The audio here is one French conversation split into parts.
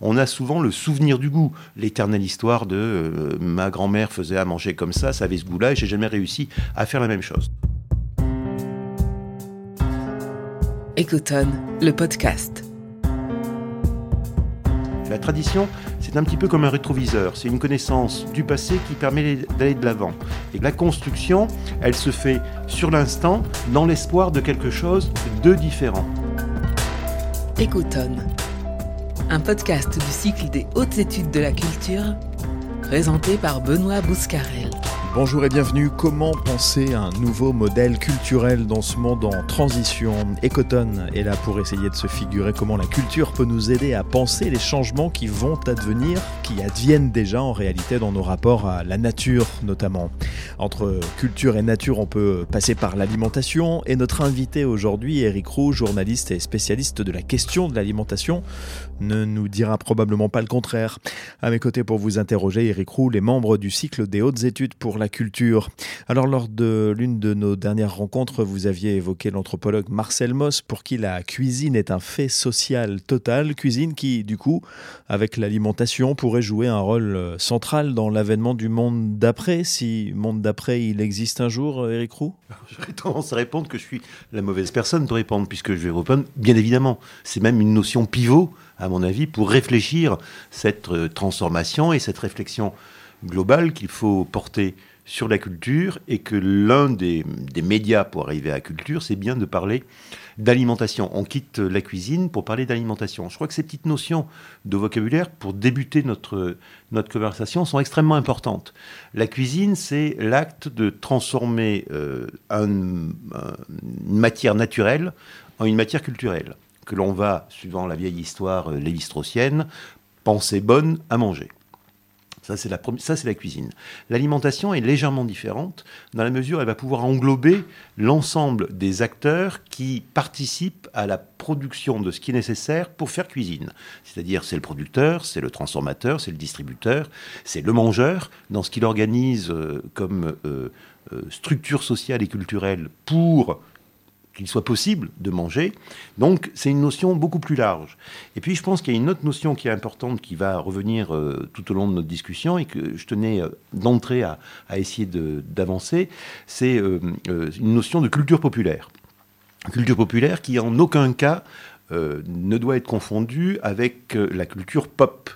On a souvent le souvenir du goût, l'éternelle histoire de euh, ma grand-mère faisait à manger comme ça, ça avait ce goût-là, et j'ai jamais réussi à faire la même chose. Ecotone, le podcast. La tradition, c'est un petit peu comme un rétroviseur, c'est une connaissance du passé qui permet d'aller de l'avant. Et la construction, elle se fait sur l'instant, dans l'espoir de quelque chose de différent. Ecotone, un podcast du cycle des hautes études de la culture, présenté par Benoît Bouscarel. Bonjour et bienvenue. Comment penser un nouveau modèle culturel dans ce monde en transition? Ecotone est là pour essayer de se figurer comment la culture peut nous aider à penser les changements qui vont advenir, qui adviennent déjà en réalité dans nos rapports à la nature notamment. Entre culture et nature, on peut passer par l'alimentation et notre invité aujourd'hui, Eric Roux, journaliste et spécialiste de la question de l'alimentation, ne nous dira probablement pas le contraire. À mes côtés pour vous interroger, Eric Roux, les membres du cycle des hautes études pour la culture. Alors lors de l'une de nos dernières rencontres, vous aviez évoqué l'anthropologue Marcel Moss pour qui la cuisine est un fait social total, cuisine qui du coup, avec l'alimentation, pourrait jouer un rôle euh, central dans l'avènement du monde d'après, si monde d'après il existe un jour, Eric Roux? J'aurais tendance à répondre que je suis la mauvaise personne pour répondre, puisque je vais répondre, bien évidemment, c'est même une notion pivot, à mon avis, pour réfléchir cette euh, transformation et cette réflexion globale qu'il faut porter sur la culture et que l'un des, médias pour arriver à la culture, c'est bien de parler d'alimentation. On quitte la cuisine pour parler d'alimentation. Je crois que ces petites notions de vocabulaire, pour débuter notre, notre conversation, sont extrêmement importantes. La cuisine, c'est l'acte de transformer euh, une matière naturelle en une matière culturelle, que l'on va, suivant la vieille histoire euh, penser bonne à manger. Ça, c'est la, ça, c'est la cuisine. L'alimentation est légèrement différente dans la mesure où elle va pouvoir englober l'ensemble des acteurs qui participent à la production de ce qui est nécessaire pour faire cuisine. C'est-à-dire, c'est le producteur, c'est le transformateur, c'est le distributeur, c'est le mangeur dans ce qu'il organise euh, comme euh, euh, structure sociale et culturelle pour qu'il soit possible de manger. Donc c'est une notion beaucoup plus large. Et puis je pense qu'il y a une autre notion qui est importante qui va revenir euh, tout au long de notre discussion et que je tenais euh, d'entrer à, essayer d'avancer, c'est euh, une notion de culture populaire. Culture populaire qui en aucun cas ne doit être confondue avec la culture pop.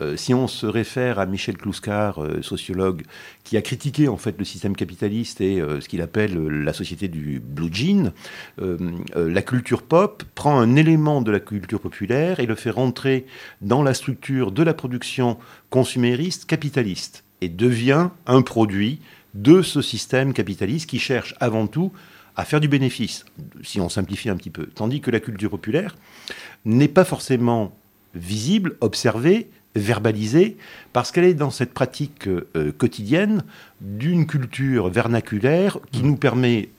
Euh, si on se réfère à Michel Kluskar, euh, sociologue, qui a critiqué en fait le système capitaliste et euh, ce qu'il appelle la société du blue jean, la culture pop prend un élément de la culture populaire et le fait rentrer dans la structure de la production consumériste capitaliste et devient un produit de ce système capitaliste qui cherche avant tout à faire du bénéfice, si on simplifie un petit peu. Tandis que la culture populaire n'est pas forcément visible, observée, verbalisée, parce qu'elle est dans cette pratique euh, quotidienne d'une culture vernaculaire qui nous permet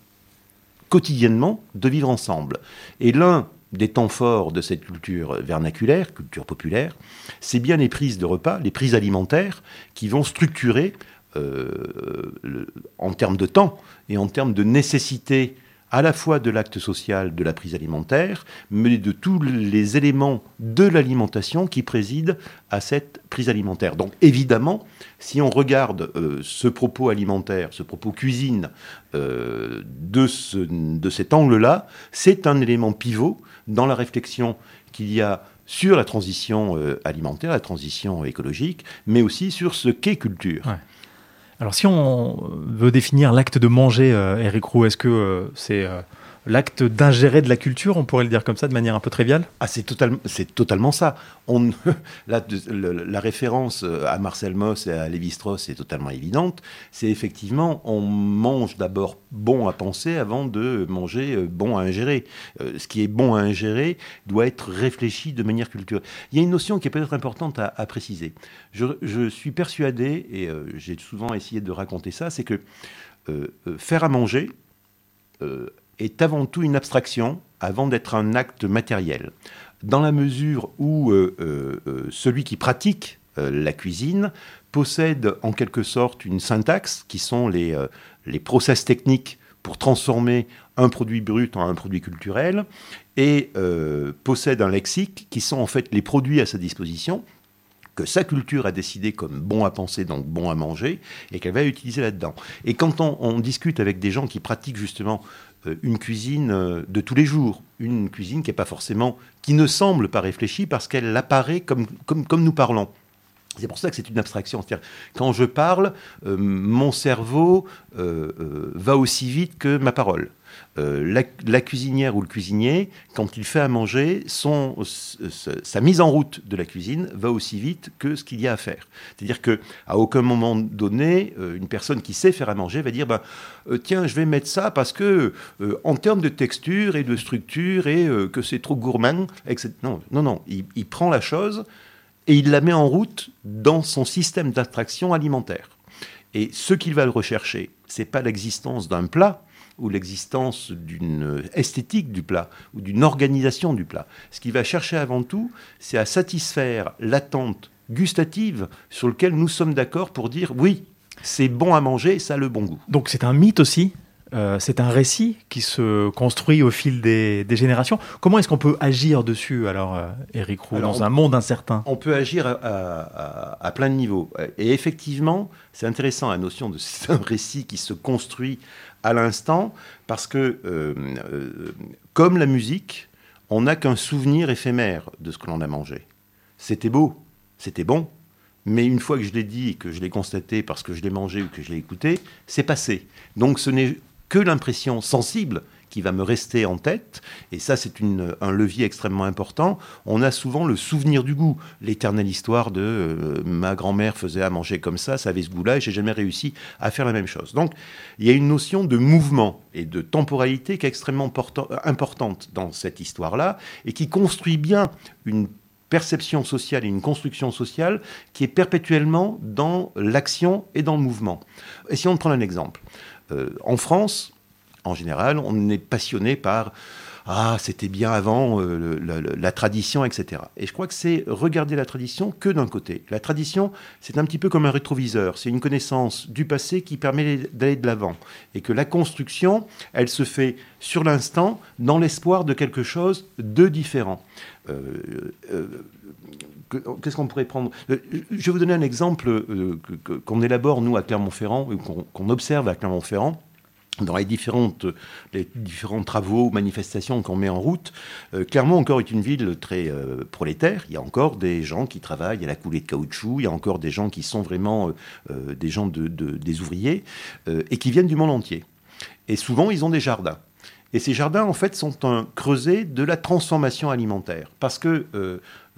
quotidiennement de vivre ensemble. Et l'un des temps forts de cette culture vernaculaire, culture populaire, c'est bien les prises de repas, les prises alimentaires, qui vont structurer, euh, en termes de temps et en termes de nécessité à la fois de l'acte social de la prise alimentaire, mais de tous les éléments de l'alimentation qui président à cette prise alimentaire. Donc évidemment, si on regarde euh, ce propos alimentaire, ce propos cuisine euh, de, ce, de cet angle-là, c'est un élément pivot dans la réflexion qu'il y a sur la transition euh, alimentaire, la transition écologique, mais aussi sur ce qu'est culture. Alors si on veut définir l'acte de manger, euh, Eric Roux, est-ce que euh, c'est euh, l'acte d'ingérer de la culture, on pourrait le dire comme ça, de manière un peu triviale? Ah, c'est c'est totalement ça. On, la, référence à Marcel Moss et à Lévi-Strauss est totalement évidente. C'est effectivement, on mange d'abord bon à penser avant de manger bon à ingérer. ce qui est bon à ingérer doit être réfléchi de manière culturelle. Il y a une notion qui est peut-être importante à, préciser. Je, suis persuadé, et j'ai souvent essayé de raconter ça, c'est que faire à manger, est avant tout une abstraction avant d'être un acte matériel. Dans la mesure où euh, euh, euh, celui qui pratique la cuisine possède en quelque sorte une syntaxe qui sont les, les process techniques pour transformer un produit brut en un produit culturel et possède un lexique qui sont en fait les produits à sa disposition que sa culture a décidé comme bon à penser, donc bon à manger, et qu'elle va utiliser là-dedans. Et quand on, discute avec des gens qui pratiquent justement une cuisine euh, de tous les jours, une cuisine qui est pas forcément, qui ne semble pas réfléchie parce qu'elle apparaît comme, nous parlons. C'est pour ça que c'est une abstraction. Quand je parle, mon cerveau va aussi vite que ma parole. Euh, la, cuisinière ou le cuisinier, quand il fait à manger, son, sa mise en route de la cuisine va aussi vite que ce qu'il y a à faire. C'est-à-dire qu'à aucun moment donné, euh, une personne qui sait faire à manger va dire ben, euh, tiens, je vais mettre ça parce que en termes de texture et de structure et que c'est trop gourmand, etc. Non, non, non. Il prend la chose et il la met en route dans son système d'attraction alimentaire. Et ce qu'il va rechercher, c'est pas l'existence d'un plat, ou l'existence d'une esthétique du plat ou d'une organisation du plat. Ce qu'il va chercher avant tout, c'est à satisfaire l'attente gustative sur laquelle nous sommes d'accord pour dire oui, c'est bon à manger, ça a le bon goût. Donc c'est un mythe aussi euh, c'est un récit qui se construit au fil des, générations. Comment est-ce qu'on peut agir dessus, alors, euh, Eric Roux, dans un monde incertain? On peut agir à, plein de niveaux. Et effectivement, c'est intéressant la notion de c'est un récit qui se construit à l'instant, parce que, euh, euh, comme la musique, on n'a qu'un souvenir éphémère de ce que l'on a mangé. C'était beau, c'était bon, mais une fois que je l'ai dit et que je l'ai constaté parce que je l'ai mangé ou que je l'ai écouté, c'est passé. Donc ce n'est que l'impression sensible qui va me rester en tête. Et ça, c'est un levier extrêmement important. On a souvent le souvenir du goût, l'éternelle histoire de euh, ma grand-mère faisait à manger comme ça, ça avait ce goût-là, et j'ai jamais réussi à faire la même chose. Donc, il y a une notion de mouvement et de temporalité qui est extrêmement importante dans cette histoire-là, et qui construit bien une perception sociale et une construction sociale qui est perpétuellement dans l'action et dans le mouvement. Essayons de prendre un exemple. Euh, en France, en général, on est passionné par ah, c'était bien avant, euh, la, tradition, etc. Et je crois que c'est regarder la tradition que d'un côté. La tradition, c'est un petit peu comme un rétroviseur. C'est une connaissance du passé qui permet d'aller de l'avant. Et que la construction, elle se fait sur l'instant, dans l'espoir de quelque chose de différent. Euh, euh, qu'est-ce qu'on pourrait prendre? Je vais vous donner un exemple qu'on élabore, nous, à Clermont-Ferrand, qu'on observe à Clermont-Ferrand dans les, différentes, les différents travaux, manifestations qu'on met en route, euh, Clermont encore est une ville très euh, prolétaire. Il y a encore des gens qui travaillent à la coulée de caoutchouc, il y a encore des gens qui sont vraiment euh, des gens de, des ouvriers et qui viennent du monde entier. Et souvent, ils ont des jardins. Et ces jardins, en fait, sont un creuset de la transformation alimentaire. Parce que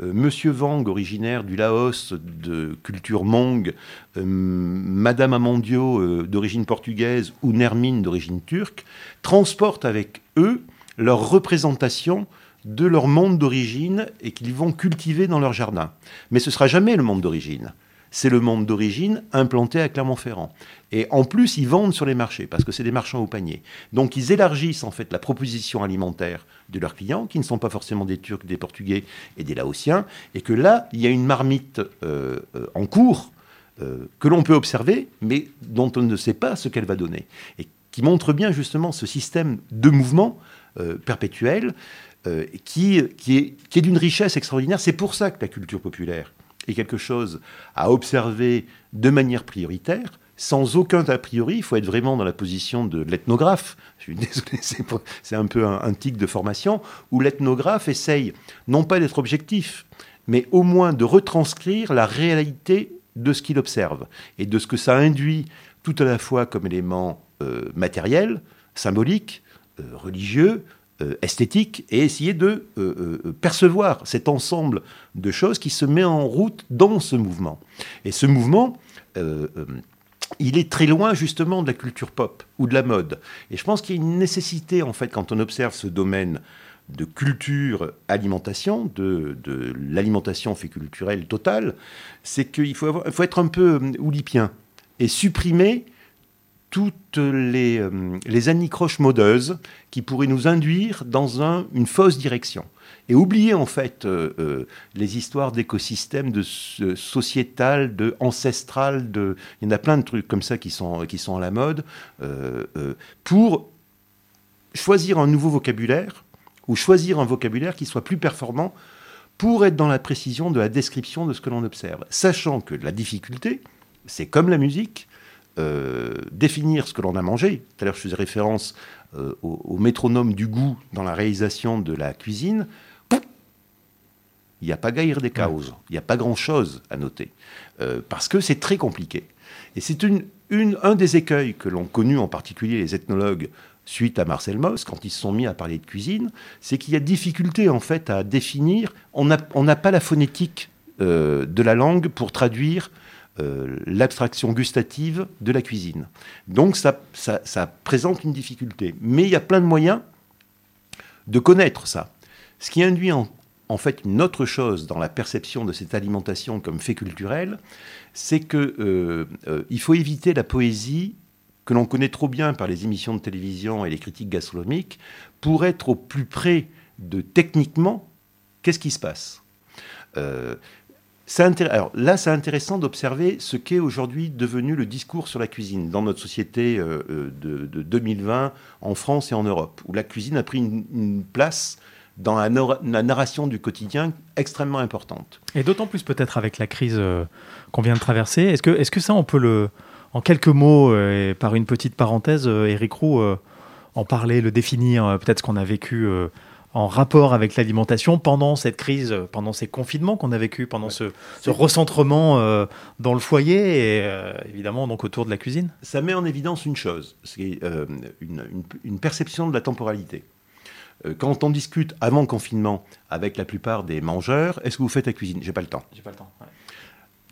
Monsieur Wang, originaire du Laos, de culture Mong, euh, Madame Amandio, d'origine portugaise, ou Nermine, d'origine turque, transportent avec eux leur représentation de leur monde d'origine et qu'ils vont cultiver dans leur jardin. Mais ce sera jamais le monde d'origine c'est le monde d'origine implanté à Clermont-Ferrand. Et en plus, ils vendent sur les marchés, parce que c'est des marchands au panier. Donc ils élargissent en fait la proposition alimentaire de leurs clients, qui ne sont pas forcément des Turcs, des Portugais et des Laotiens, et que là, il y a une marmite euh, euh, en cours euh, que l'on peut observer, mais dont on ne sait pas ce qu'elle va donner. Et qui montre bien justement ce système de mouvement perpétuel qui, qui est, qui est d'une richesse extraordinaire. C'est pour ça que la culture populaire est quelque chose à observer de manière prioritaire, sans aucun a priori. Il faut être vraiment dans la position de l'ethnographe. Je suis désolé, c'est un peu un, tic de formation, où l'ethnographe essaye non pas d'être objectif, mais au moins de retranscrire la réalité de ce qu'il observe et de ce que ça induit tout à la fois comme élément euh, matériel, symbolique, euh, religieux, euh, esthétique et essayer de percevoir cet ensemble de choses qui se met en route dans ce mouvement. Et ce mouvement, il est très loin justement de la culture pop ou de la mode. Et je pense qu'il y a une nécessité, en fait, quand on observe ce domaine de culture alimentation, de, l'alimentation fait culturelle totale, c'est qu'il faut, faut être un peu oulipien et supprimer toutes les, euh, les anicroches modeuses qui pourraient nous induire dans un, une fausse direction. Et oublier en fait euh, euh, les histoires d'écosystèmes, de sociétal, de ancestral, de... il y en a plein de trucs comme ça qui sont, qui sont à la mode, pour choisir un nouveau vocabulaire ou choisir un vocabulaire qui soit plus performant pour être dans la précision de la description de ce que l'on observe. Sachant que la difficulté, c'est comme la musique, euh, définir ce que l'on a mangé. Tout à l'heure, je faisais référence euh, au, métronome du goût dans la réalisation de la cuisine. Il n'y a pas gaire des causes, il n'y a pas grand-chose à noter, euh, parce que c'est très compliqué. Et c'est une, un des écueils que l'ont connu en particulier les ethnologues suite à Marcel Mauss, quand ils se sont mis à parler de cuisine, c'est qu'il y a difficulté en fait à définir. On n'a pas la phonétique euh, de la langue pour traduire euh, l'abstraction gustative de la cuisine. Donc ça, ça, présente une difficulté. Mais il y a plein de moyens de connaître ça. Ce qui induit en, en fait une autre chose dans la perception de cette alimentation comme fait culturel, c'est qu'il euh, faut éviter la poésie que l'on connaît trop bien par les émissions de télévision et les critiques gastronomiques, pour être au plus près de techniquement qu'est-ce qui se passe. Euh, alors là, c'est intéressant d'observer ce qu'est aujourd'hui devenu le discours sur la cuisine dans notre société euh, euh, de, 2020 en France et en Europe, où la cuisine a pris une, place dans la, narration du quotidien extrêmement importante. Et d'autant plus peut-être avec la crise qu'on vient de traverser. Est-ce que, est -ce que ça, on peut le, en quelques mots, euh, et par une petite parenthèse, Eric euh, Roux, euh, en parler, le définir, peut-être ce qu'on a vécu en rapport avec l'alimentation pendant cette crise, pendant ces confinements qu'on a vécu, pendant ce, recentrement dans le foyer et évidemment donc autour de la cuisine? Ça met en évidence une chose, c'est une, perception de la temporalité. Quand on discute avant le confinement avec la plupart des mangeurs, est-ce que vous faites la cuisine? J'ai pas le temps. J'ai pas le temps.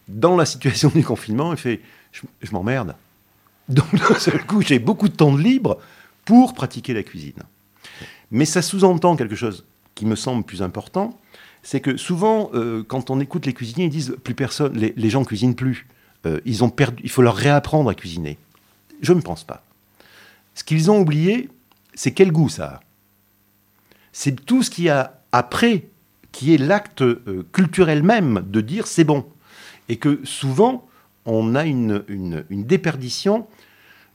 Dans la situation du confinement, il fait je, m'emmerde. Donc d'un seul coup, j'ai beaucoup de temps de libre pour pratiquer la cuisine. Mais ça sous-entend quelque chose qui me semble plus important, c'est que souvent, euh, quand on écoute les cuisiniers, ils disent plus personne, les, les gens cuisinent plus. Euh, ils ont perdu, il faut leur réapprendre à cuisiner. Je ne pense pas. Ce qu'ils ont oublié, c'est quel goût ça a? C'est tout ce qu'il y a après qui est l'acte euh, culturel même de dire c'est bon. Et que souvent, on a une, déperdition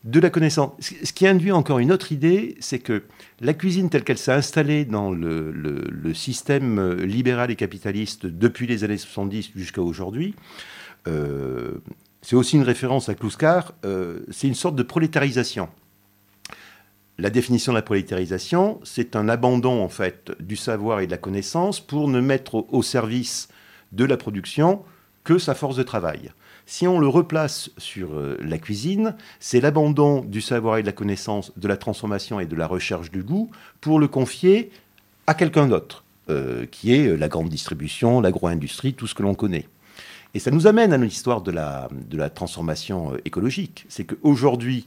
de la connaissance. Ce qui induit encore une autre idée, c'est que la cuisine telle qu'elle s'est installée dans le, système libéral et capitaliste depuis les années 70 jusqu'à aujourd'hui, euh, c'est aussi une référence à Kluskar, euh, c'est une sorte de prolétarisation. La définition de la prolétarisation, c'est un abandon en fait du savoir et de la connaissance pour ne mettre au service de la production que sa force de travail. Si on le replace sur euh, la cuisine, c'est l'abandon du savoir et de la connaissance, de la transformation et de la recherche du goût pour le confier à quelqu'un d'autre, euh, qui est euh, la grande distribution, l'agro-industrie, tout ce que l'on connaît. Et ça nous amène à l'histoire de la, de la transformation écologique. C'est qu'aujourd'hui,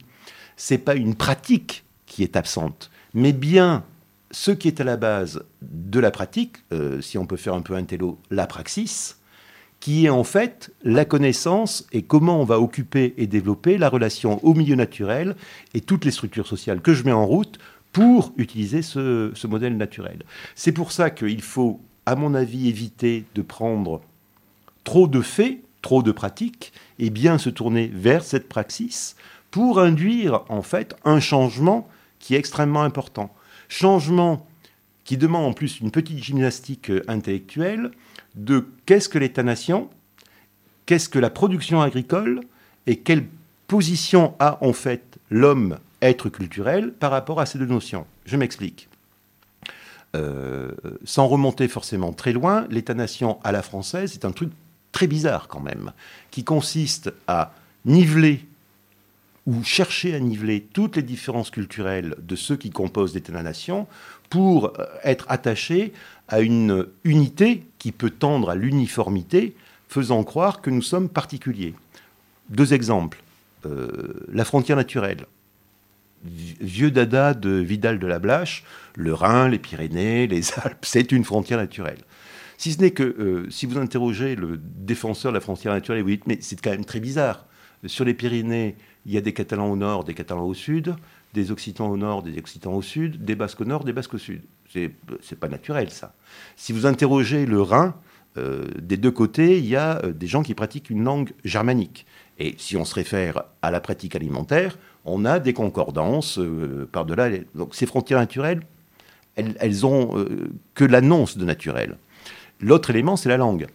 ce n'est pas une pratique qui est absente, mais bien ce qui est à la base de la pratique, si on peut faire un peu un télo, la praxis, qui est en fait la connaissance et comment on va occuper et développer la relation au milieu naturel et toutes les structures sociales que je mets en route pour utiliser ce, modèle naturel. C'est pour ça qu'il faut, à mon avis, éviter de prendre trop de faits, trop de pratiques, et bien se tourner vers cette praxis pour induire en fait un changement qui est extrêmement important. Changement qui demande en plus une petite gymnastique intellectuelle, de qu'est-ce que l'État-nation, qu'est-ce que la production agricole et quelle position a en fait l'homme être culturel par rapport à ces deux notions. Je m'explique. Euh, sans remonter forcément très loin, l'État-nation à la française, c'est un truc très bizarre quand même, qui consiste à niveler ou chercher à niveler toutes les différences culturelles de ceux qui composent l'État-nation pour euh, être attaché à une unité qui peut tendre à l'uniformité, faisant croire que nous sommes particuliers. Deux exemples. Euh, la frontière naturelle. Vieux dada de Vidal de la Blache, le Rhin, les Pyrénées, les Alpes, c'est une frontière naturelle. Si ce n'est que euh, si vous interrogez le défenseur de la frontière naturelle, vous dites mais c'est quand même très bizarre. Sur les Pyrénées, il y a des Catalans au nord, des Catalans au sud, des Occitans au nord, des Occitans au sud, des Basques au nord, des Basques au sud. C'est, pas naturel, ça. Si vous interrogez le Rhin, euh, des deux côtés, il y a euh, des gens qui pratiquent une langue germanique. Et si on se réfère à la pratique alimentaire, on a des concordances par-delà. Donc ces frontières naturelles, elles, elles ont que l'annonce de naturel. L'autre élément, c'est la langue.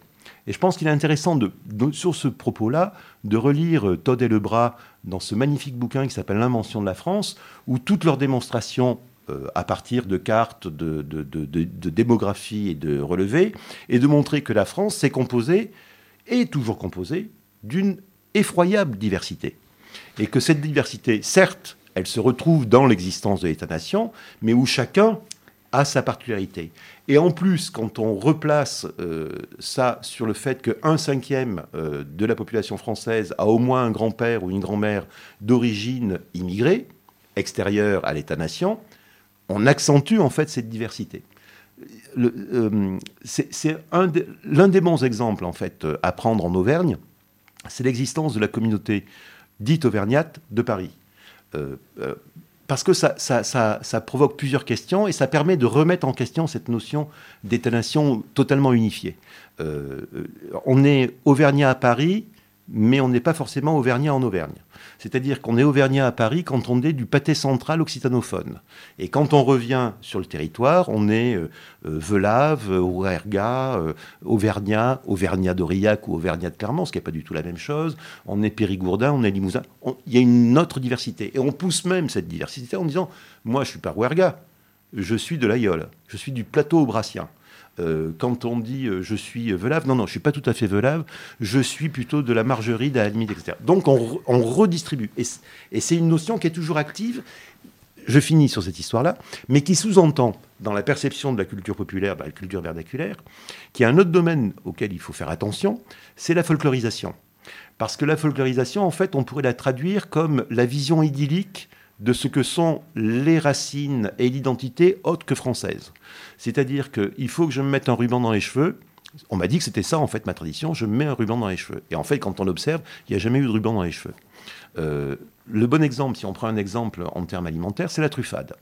Et je pense qu'il est intéressant, de, sur ce propos-là, de relire euh, Todd et Lebras dans ce magnifique bouquin qui s'appelle L'invention de la France, où toutes leurs démonstrations euh, à partir de cartes, de, de, démographie et de relevés, et de montrer que la France s'est composée, et toujours composée, d'une effroyable diversité. Et que cette diversité, certes, elle se retrouve dans l'existence de l'État-nation, mais où chacun a sa particularité. Et en plus, quand on replace euh, ça sur le fait qu'un cinquième euh, de la population française a au moins un grand-père ou une grand-mère d'origine immigrée, extérieure à l'État-nation, on accentue en fait cette diversité. Euh, c'est l'un des bons exemples en fait à prendre en Auvergne, c'est l'existence de la communauté dite auvergnate de Paris parce que ça, provoque plusieurs questions et ça permet de remettre en question cette notion d'État-nation totalement unifiée. Euh, euh, on est auvergnat à Paris, mais on n'est pas forcément auvergnat en Auvergne. C'est-à-dire qu'on est auvergnat à Paris quand on est du pâté central occitanophone. Et quand on revient sur le territoire, on est euh, euh Velave, Ouerga, euh, Auvergnat, Auvergnat d'Aurillac ou Auvergnat de Clermont, ce qui n'est pas du tout la même chose. On est Périgourdin, on est Limousin. Il y a une autre diversité. Et on pousse même cette diversité en disant, moi je suis pas Ouerga, je suis de l'Aïol, je suis du plateau aubrassien. Euh, quand on dit euh, je suis velave, non, non, je suis pas tout à fait velave, je suis plutôt de la margerie, de etc. Donc on, redistribue. Et, c'est une notion qui est toujours active. Je finis sur cette histoire-là, mais qui sous-entend, dans la perception de la culture populaire, de la culture vernaculaire, qu'il y a un autre domaine auquel il faut faire attention, c'est la folklorisation. Parce que la folklorisation, en fait, on pourrait la traduire comme la vision idyllique de ce que sont les racines et l'identité autres que françaises. C'est-à-dire qu'il faut que je me mette un ruban dans les cheveux. On m'a dit que c'était ça, en fait, ma tradition. Je me mets un ruban dans les cheveux. Et en fait, quand on observe, il n'y a jamais eu de ruban dans les cheveux. Euh, le bon exemple, si on prend un exemple en termes alimentaires, c'est la truffade.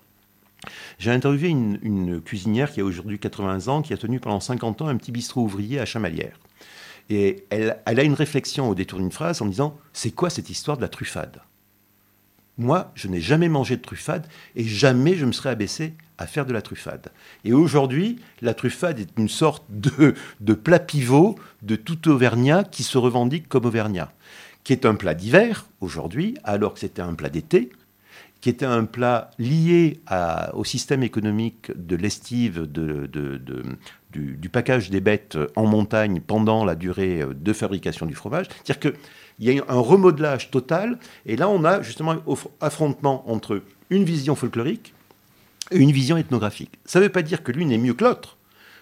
J'ai interviewé une, cuisinière qui a aujourd'hui 80 ans, qui a tenu pendant 50 ans un petit bistrot ouvrier à Chamalières. Et elle, elle a une réflexion au détour d'une phrase en disant C'est quoi cette histoire de la truffade? Moi, je n'ai jamais mangé de truffade et jamais je me serais abaissé à faire de la truffade. Et aujourd'hui, la truffade est une sorte de, plat pivot de tout Auvergnat qui se revendique comme Auvergnat, qui est un plat d'hiver aujourd'hui, alors que c'était un plat d'été, qui était un plat lié au système économique de l'estive du, du, package des bêtes en montagne pendant la durée de fabrication du fromage. C'est-à-dire que il y a un remodelage total. Et là, on a justement un affrontement entre une vision folklorique et une vision ethnographique. Ça ne veut pas dire que l'une est mieux que l'autre,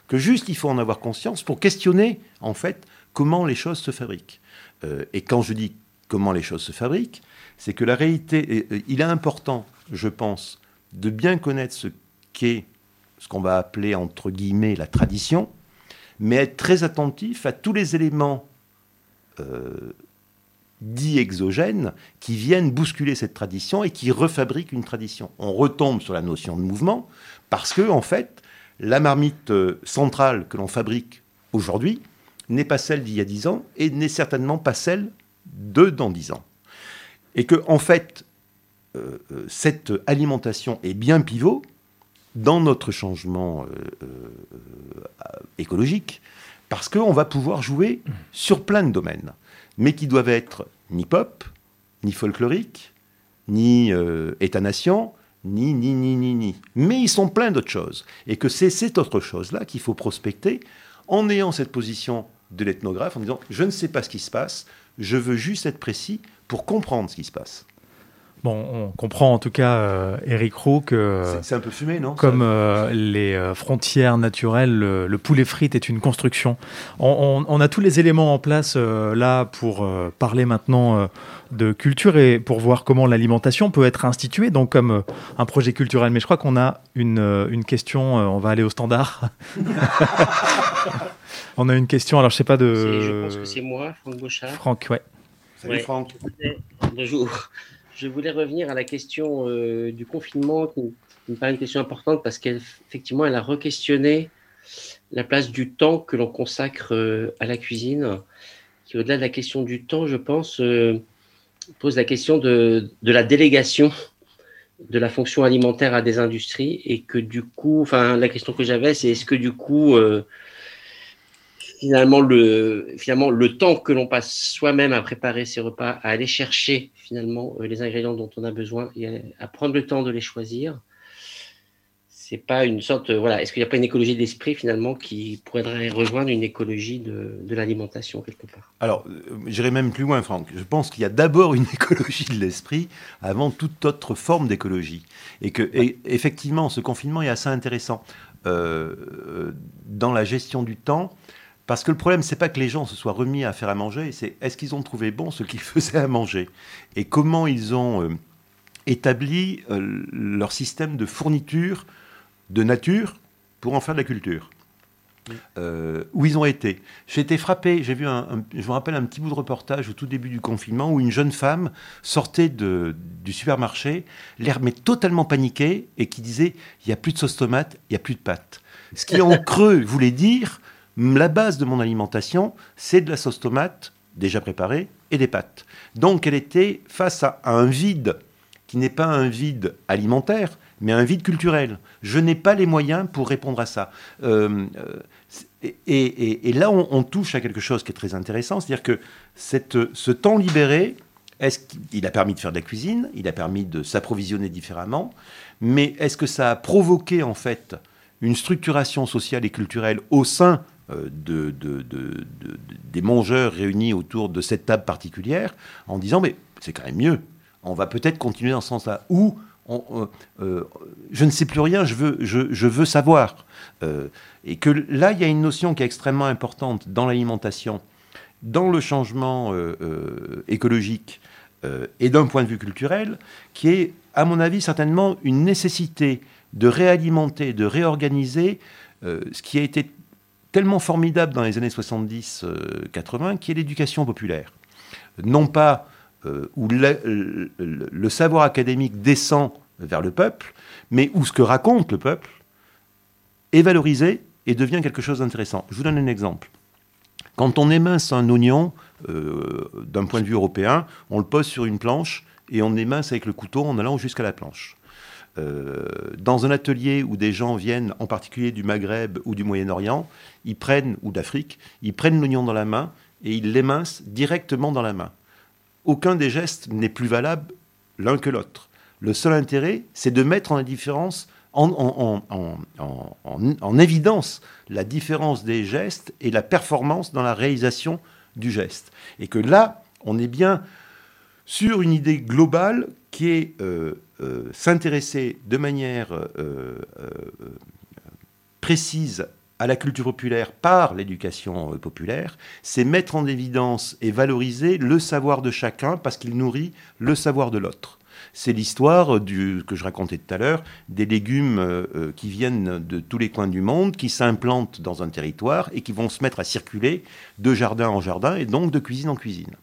que juste il faut en avoir conscience pour questionner, en fait, comment les choses se fabriquent. Euh, et quand je dis comment les choses se fabriquent, c'est que la réalité, euh, il est important, je pense, de bien connaître ce qu'est ce qu'on va appeler entre guillemets la tradition, mais être très attentif à tous les éléments euh, dits exogènes qui viennent bousculer cette tradition et qui refabriquent une tradition. On retombe sur la notion de mouvement parce que, en fait, la marmite euh, centrale que l'on fabrique aujourd'hui n'est pas celle d'il y a dix ans et n'est certainement pas celle de dans dix ans. Et que, en fait, euh, euh, cette alimentation est bien pivot dans notre changement écologique parce qu'on va pouvoir jouer sur plein de domaines mais qui doivent être ni pop, ni folklorique, ni euh, état-nation, ni, ni, ni, ni, ni. Mais ils sont pleins d'autres choses. Et que c'est cette autre chose-là qu'il faut prospecter en ayant cette position de l'ethnographe, en disant je ne sais pas ce qui se passe, je veux juste être précis pour comprendre ce qui se passe. Bon, on comprend en tout cas, euh, Eric Roux, que. C'est un peu fumé, non Comme euh, les euh, frontières naturelles, le, poulet frite est une construction. On, a tous les éléments en place là pour parler maintenant de culture et pour voir comment l'alimentation peut être instituée, donc comme un projet culturel. Mais je crois qu'on a une, une question, on va aller au standard. on a une question, alors je sais pas de. Je pense que c'est moi, Franck Bouchard. Franck, ouais. Salut Franck. Bonjour je voulais revenir à la question euh, du confinement, qui, me paraît une question importante parce qu'effectivement, elle, a re-questionné la place du temps que l'on consacre euh, à la cuisine, qui, au-delà de la question du temps, je pense, pose la question de, de, la délégation de la fonction alimentaire à des industries et que du coup, enfin, la question que j'avais, c'est est-ce que du coup, finalement le, finalement, le temps que l'on passe soi-même à préparer ses repas, à aller chercher finalement euh, les ingrédients dont on a besoin et à, prendre le temps de les choisir, c'est pas une sorte, voilà, est-ce qu'il n'y a pas une écologie d'esprit finalement qui pourrait rejoindre une écologie de, de l'alimentation quelque part? Alors, euh, j'irai même plus loin, Franck. Je pense qu'il y a d'abord une écologie de l'esprit avant toute autre forme d'écologie. Et que, effectivement, ce confinement est assez intéressant. Euh, dans la gestion du temps, parce que le problème, c'est pas que les gens se soient remis à faire à manger, c'est est-ce qu'ils ont trouvé bon ce qu'ils faisaient à manger Et comment ils ont euh, établi euh, leur système de fourniture de nature pour en faire de la culture euh, où ils ont été. J'ai été frappé, j'ai vu un, je me rappelle un petit bout de reportage au tout début du confinement où une jeune femme sortait de, du supermarché, l'air mais totalement paniquée et qui disait il n'y a plus de sauce tomate, il n'y a plus de pâtes. Ce qui en creux voulait dire la base de mon alimentation, c'est de la sauce tomate déjà préparée et des pâtes. Donc elle était face à un vide qui n'est pas un vide alimentaire, mais un vide culturel. Je n'ai pas les moyens pour répondre à ça. Euh, et, là, on, touche à quelque chose qui est très intéressant, c'est-à-dire que ce temps libéré, est-ce qu'il a permis de faire de la cuisine, il a permis de s'approvisionner différemment, mais est-ce que ça a provoqué en fait une structuration sociale et culturelle au sein euh, de, des mangeurs réunis autour de cette table particulière en disant mais c'est quand même mieux, on va peut-être continuer dans ce sens-là. Ou euh, euh, je ne sais plus rien, je veux, je, veux savoir. et que là, il y a une notion qui est extrêmement importante dans l'alimentation, dans le changement écologique et d'un point de vue culturel, qui est, à mon avis, certainement une nécessité de réalimenter, de réorganiser ce qui a été tellement formidable dans les années 70-80 euh, qui est l'éducation populaire. Non pas euh, où le, savoir académique descend vers le peuple, mais où ce que raconte le peuple est valorisé et devient quelque chose d'intéressant. Je vous donne un exemple. Quand on émince un oignon, euh, d'un point de vue européen, on le pose sur une planche et on émince avec le couteau en allant jusqu'à la planche. Euh, dans un atelier où des gens viennent, en particulier du Maghreb ou du Moyen-Orient, ils prennent, ou d'Afrique, ils prennent l'oignon dans la main et ils l'émincent directement dans la main. Aucun des gestes n'est plus valable l'un que l'autre. Le seul intérêt, c'est de mettre en en, évidence la différence des gestes et la performance dans la réalisation du geste. Et que là, on est bien sur une idée globale qui est euh, euh, s'intéresser de manière euh, précise à la culture populaire par l'éducation populaire, c'est mettre en évidence et valoriser le savoir de chacun parce qu'il nourrit le savoir de l'autre. C'est l'histoire que je racontais tout à l'heure des légumes qui viennent de tous les coins du monde, qui s'implantent dans un territoire et qui vont se mettre à circuler de jardin en jardin et donc de cuisine en cuisine.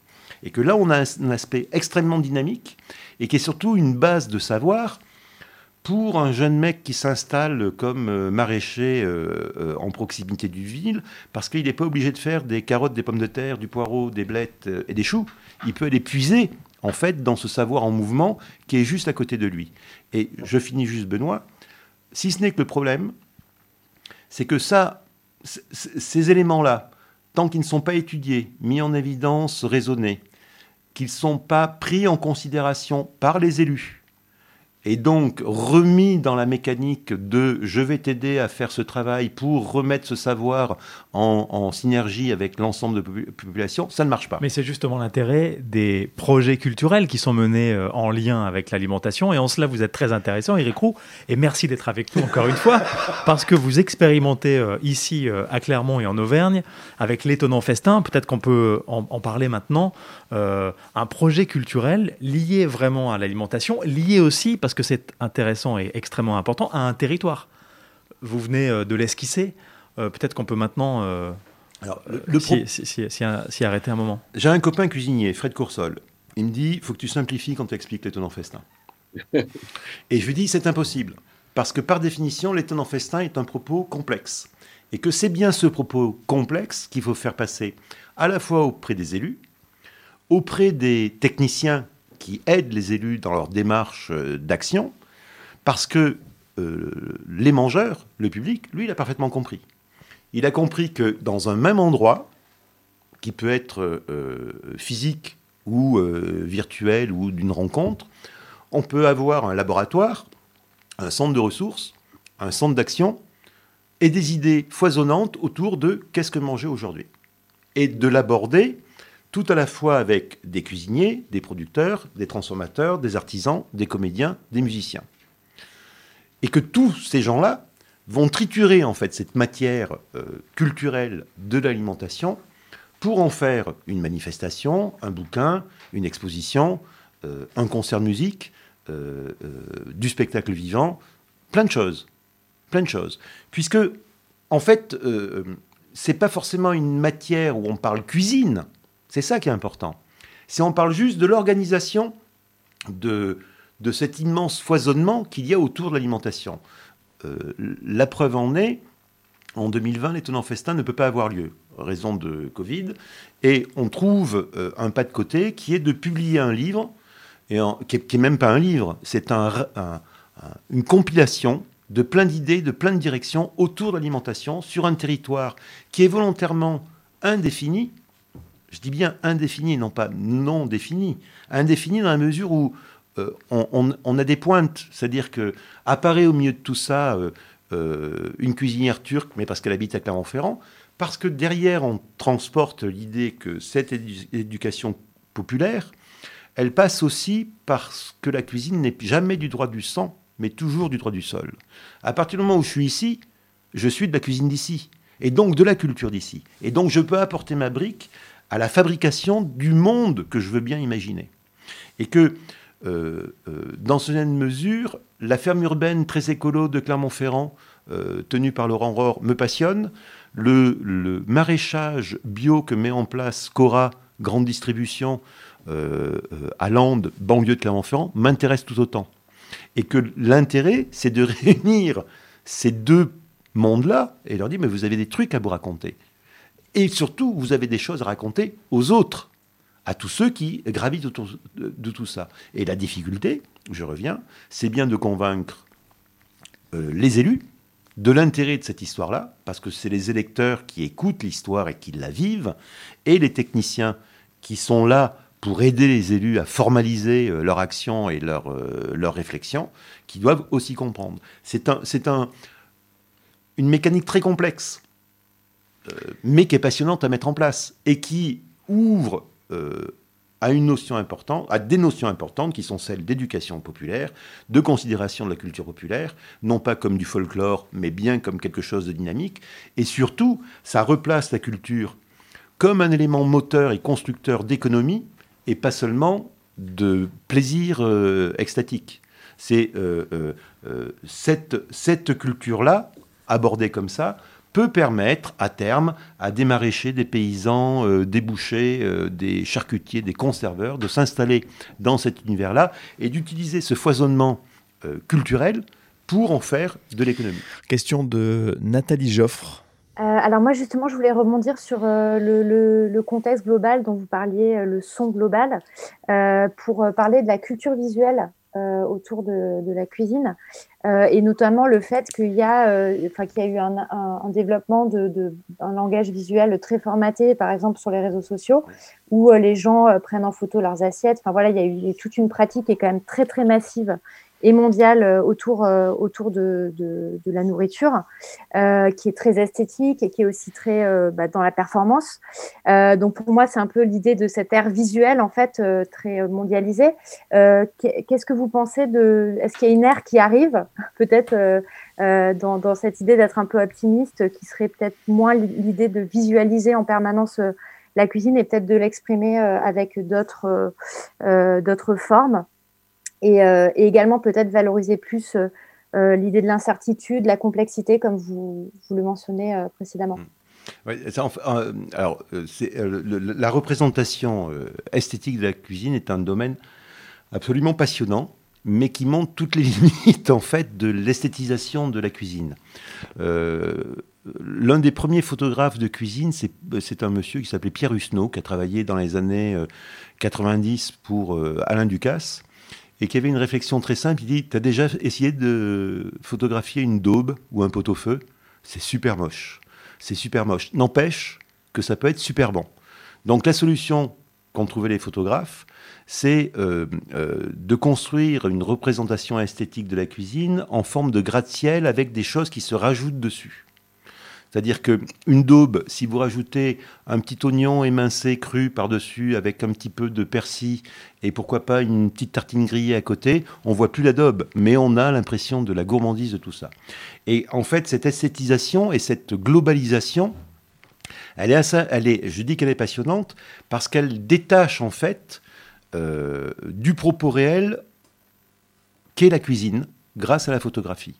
Et que là, on a un aspect extrêmement dynamique et qui est surtout une base de savoir pour un jeune mec qui s'installe comme euh, maraîcher euh, euh, en proximité du ville, parce qu'il n'est pas obligé de faire des carottes, des pommes de terre, du poireau, des blettes et des choux. Il peut aller puiser, en fait, dans ce savoir en mouvement qui est juste à côté de lui. Et je finis juste, Benoît, si ce n'est que le problème, c'est que ça, ces éléments-là, tant qu'ils ne sont pas étudiés, mis en évidence, raisonnés, qu'ils ne sont pas pris en considération par les élus et donc remis dans la mécanique de je vais t'aider à faire ce travail pour remettre ce savoir en, synergie avec l'ensemble de la population, ça ne marche pas. Mais c'est justement l'intérêt des projets culturels qui sont menés euh, en lien avec l'alimentation. Et en cela, vous êtes très intéressant, Eric Roux. Et merci d'être avec nous encore une fois, parce que vous expérimentez euh, ici euh, à Clermont et en Auvergne avec l'étonnant festin. Peut-être qu'on peut en, parler maintenant. un projet culturel lié vraiment à l'alimentation, lié aussi, parce que c'est intéressant et extrêmement important, à un territoire. Vous venez de l'esquisser. Euh, peut-être qu'on peut maintenant euh, Alors, le, s'y arrêter un moment. J'ai un copain cuisinier, Fred Coursol. Il me dit il faut que tu simplifies quand tu expliques l'étonnant festin. Et je lui dis c'est impossible. Parce que par définition, l'étonnant festin est un propos complexe. Et que c'est bien ce propos complexe qu'il faut faire passer à la fois auprès des élus, auprès des techniciens qui aident les élus dans leur démarche euh, d'action, parce que euh, les mangeurs, le public, lui, il a parfaitement compris. Il a compris que dans un même endroit, qui peut être euh, physique ou virtuel ou d'une rencontre, on peut avoir un laboratoire, un centre de ressources, un centre d'action et des idées foisonnantes autour de qu'est-ce que manger aujourd'hui. Et de l'aborder tout à la fois avec des cuisiniers, des producteurs, des transformateurs, des artisans, des comédiens, des musiciens. Et que tous ces gens-là vont triturer en fait cette matière euh, culturelle de l'alimentation pour en faire une manifestation, un bouquin, une exposition, euh, un concert de musique, euh, du spectacle vivant, plein de choses plein de choses. Puisque, en fait, c'est pas forcément une matière où on parle cuisine. C'est ça qui est important. C'est on parle juste de l'organisation de, cet immense foisonnement qu'il y a autour de l'alimentation. Euh, la preuve en est, en 2020, l'étonnant festin ne peut pas avoir lieu, raison de Covid, et on trouve euh, un pas de côté qui est de publier un livre, et qui n'est même pas un livre, c'est un, une compilation de plein d'idées, de plein de directions autour de l'alimentation sur un territoire qui est volontairement indéfini. Je dis bien indéfini, non pas non défini. Indéfini dans la mesure où euh, on, a des pointes, c'est-à-dire que apparaît au milieu de tout ça euh, euh, une cuisinière turque, mais parce qu'elle habite à Clermont-Ferrand, parce que derrière on transporte l'idée que cette éducation populaire, elle passe aussi parce que la cuisine n'est jamais du droit du sang, mais toujours du droit du sol. À partir du moment où je suis ici, je suis de la cuisine d'ici, et donc de la culture d'ici. Et donc je peux apporter ma brique à la fabrication du monde que je veux bien imaginer. Et que, euh, euh, dans ce même mesure, la ferme urbaine très écolo de Clermont-Ferrand, euh, tenue par Laurent Rohr, me passionne. Le, maraîchage bio que met en place Cora, grande distribution, à Landes, banlieue de Clermont-Ferrand, m'intéresse tout autant et que l'intérêt, c'est de réunir ces deux mondes-là et leur dire, mais vous avez des trucs à vous raconter. Et surtout, vous avez des choses à raconter aux autres, à tous ceux qui gravitent autour de, tout ça. Et la difficulté, je reviens, c'est bien de convaincre euh, les élus de l'intérêt de cette histoire-là, parce que c'est les électeurs qui écoutent l'histoire et qui la vivent, et les techniciens qui sont là pour aider les élus à formaliser euh, leur action et leur, euh, réflexion, qui doivent aussi comprendre. C'est un, un, une mécanique très complexe, mais qui est passionnante à mettre en place et qui ouvre à une notion importante, à des notions importantes qui sont celles d'éducation populaire, de considération de la culture populaire, non pas comme du folklore, mais bien comme quelque chose de dynamique. Et surtout, ça replace la culture comme un élément moteur et constructeur d'économie et pas seulement de plaisir euh, extatique. C'est euh, euh, cette, cette culture-là, abordée comme ça, peut permettre à terme à des maraîchers, des paysans, des bouchers, des charcutiers, des conserveurs de s'installer dans cet univers-là et d'utiliser ce foisonnement culturel pour en faire de l'économie. Question de Nathalie Joffre. Euh, alors moi justement, je voulais rebondir sur euh, le, contexte global dont vous parliez, euh, le son global, pour parler de la culture visuelle autour de, la cuisine, et notamment le fait qu'il y a, enfin qu'il y a eu un, développement de, un langage visuel très formaté, par exemple sur les réseaux sociaux, où les gens prennent en photo leurs assiettes. Enfin voilà, il y a eu toute une pratique qui est quand même très très massive et mondiale euh, autour, euh, autour de, de, de, la nourriture, euh, qui est très esthétique et qui est aussi très euh, bah, dans la performance. Euh, donc pour moi, c'est un peu l'idée de cette ère visuelle en fait très mondialisée. Qu'est-ce que vous pensez de Est-ce qu'il y a une ère qui arrive peut-être dans, dans, cette idée d'être un peu optimiste, qui serait peut-être moins l'idée de visualiser en permanence la cuisine et peut-être de l'exprimer avec d'autres d'autres formes? Euh, et, également peut-être valoriser plus euh, euh, l'idée de l'incertitude, la complexité, comme vous, vous le mentionnez précédemment. Mmh. alors, la représentation esthétique de la cuisine est un domaine absolument passionnant, mais qui montre toutes les limites en fait de l'esthétisation de la cuisine. l'un des premiers photographes de cuisine, c'est un monsieur qui s'appelait Pierre Husneau, qui a travaillé dans les années 90 pour Alain Ducasse, et qui avait une réflexion très simple. Il dit Tu as déjà essayé de photographier une daube ou un pot-au-feu? C'est super moche. C'est super moche. N'empêche que ça peut être super bon. Donc la solution qu'ont trouvé les photographes, c'est euh, euh, de construire une représentation esthétique de la cuisine en forme de gratte-ciel avec des choses qui se rajoutent dessus. C'est-à-dire qu'une daube, si vous rajoutez un petit oignon émincé cru par-dessus avec un petit peu de persil et pourquoi pas une petite tartine grillée à côté, on voit plus la daube, mais on a l'impression de la gourmandise de tout ça. Et en fait, cette esthétisation et cette globalisation, elle est, je dis qu'elle est passionnante parce qu'elle détache en fait euh, du propos réel qu'est la cuisine grâce à la photographie.